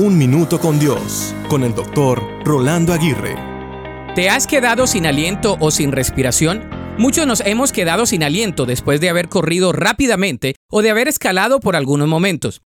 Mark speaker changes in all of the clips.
Speaker 1: Un Minuto con Dios, con el doctor Rolando Aguirre.
Speaker 2: ¿Te has quedado sin aliento o sin respiración? Muchos nos hemos quedado sin aliento después de haber corrido rápidamente o de haber escalado por algunos momentos.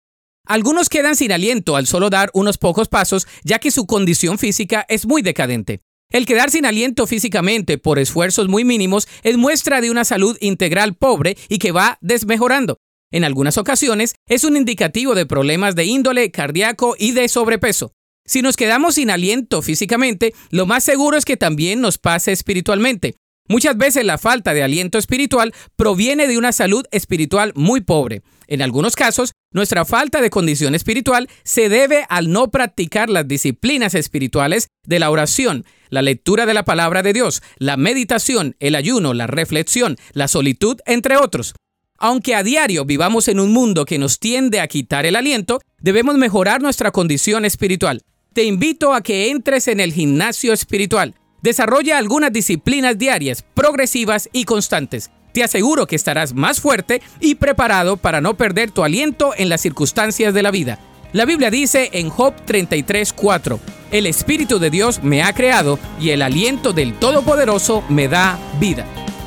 Speaker 2: Algunos quedan sin aliento al solo dar unos pocos pasos ya que su condición física es muy decadente. El quedar sin aliento físicamente por esfuerzos muy mínimos es muestra de una salud integral pobre y que va desmejorando. En algunas ocasiones es un indicativo de problemas de índole cardíaco y de sobrepeso. Si nos quedamos sin aliento físicamente, lo más seguro es que también nos pase espiritualmente. Muchas veces la falta de aliento espiritual proviene de una salud espiritual muy pobre. En algunos casos, nuestra falta de condición espiritual se debe al no practicar las disciplinas espirituales de la oración, la lectura de la palabra de Dios, la meditación, el ayuno, la reflexión, la solitud, entre otros. Aunque a diario vivamos en un mundo que nos tiende a quitar el aliento, debemos mejorar nuestra condición espiritual. Te invito a que entres en el gimnasio espiritual. Desarrolla algunas disciplinas diarias, progresivas y constantes. Te aseguro que estarás más fuerte y preparado para no perder tu aliento en las circunstancias de la vida. La Biblia dice en Job 33:4, El Espíritu de Dios me ha creado y el aliento del Todopoderoso me da vida.